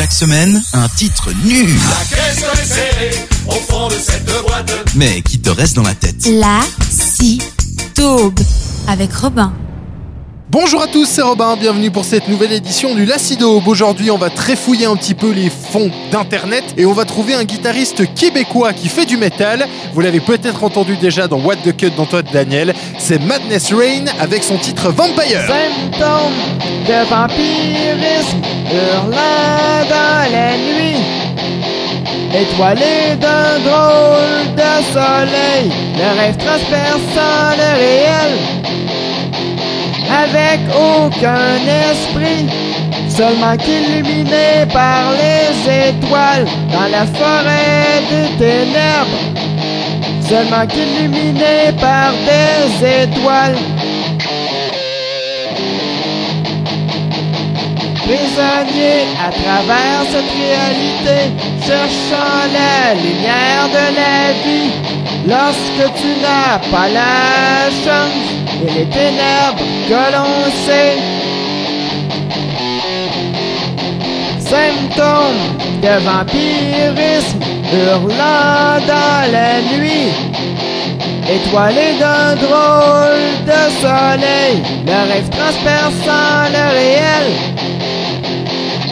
Chaque semaine, un titre nul. au fond de cette boîte. Mais qui te reste dans la tête. La si taube avec Robin. Bonjour à tous, c'est Robin, bienvenue pour cette nouvelle édition du Lacido. Aujourd'hui, on va tréfouiller un petit peu les fonds d'internet et on va trouver un guitariste québécois qui fait du métal. Vous l'avez peut-être entendu déjà dans What the Cut d'Antoine Daniel. C'est Madness Rain avec son titre Vampire. Symptômes de vampirisme hurlant. Étoilé d'un drôle de soleil, le rêve transperçant le réel avec aucun esprit, seulement qu'illuminé par les étoiles dans la forêt des ténèbres, seulement qu'illuminé par des étoiles. Prisonnier à travers cette réalité, cherchant la lumière de la vie, lorsque tu n'as pas la chance et les ténèbres que l'on sait. Symptômes de vampirisme hurlant dans la nuit. Étoilé d'un drôle de soleil, le rêve transperçant le réel.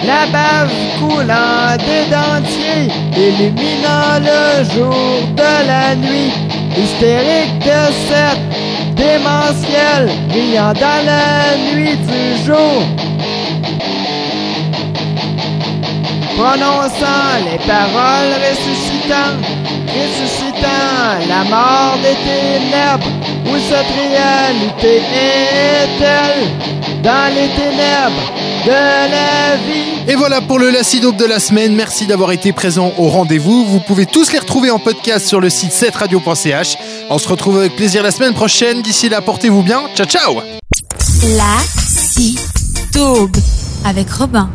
La bave coulant des dentiers, illuminant le jour de la nuit, hystérique de cette démentiel, brillant dans la nuit du jour. Prononçant les paroles ressuscitantes, ressuscitant la mort des ténèbres, où cette réalité est-elle? Dans les ténèbres de la vie? Et voilà pour le Lacidope de la semaine. Merci d'avoir été présent au rendez-vous. Vous pouvez tous les retrouver en podcast sur le site 7radio.ch. On se retrouve avec plaisir la semaine prochaine. D'ici là, portez-vous bien. Ciao, ciao La si taube avec Robin.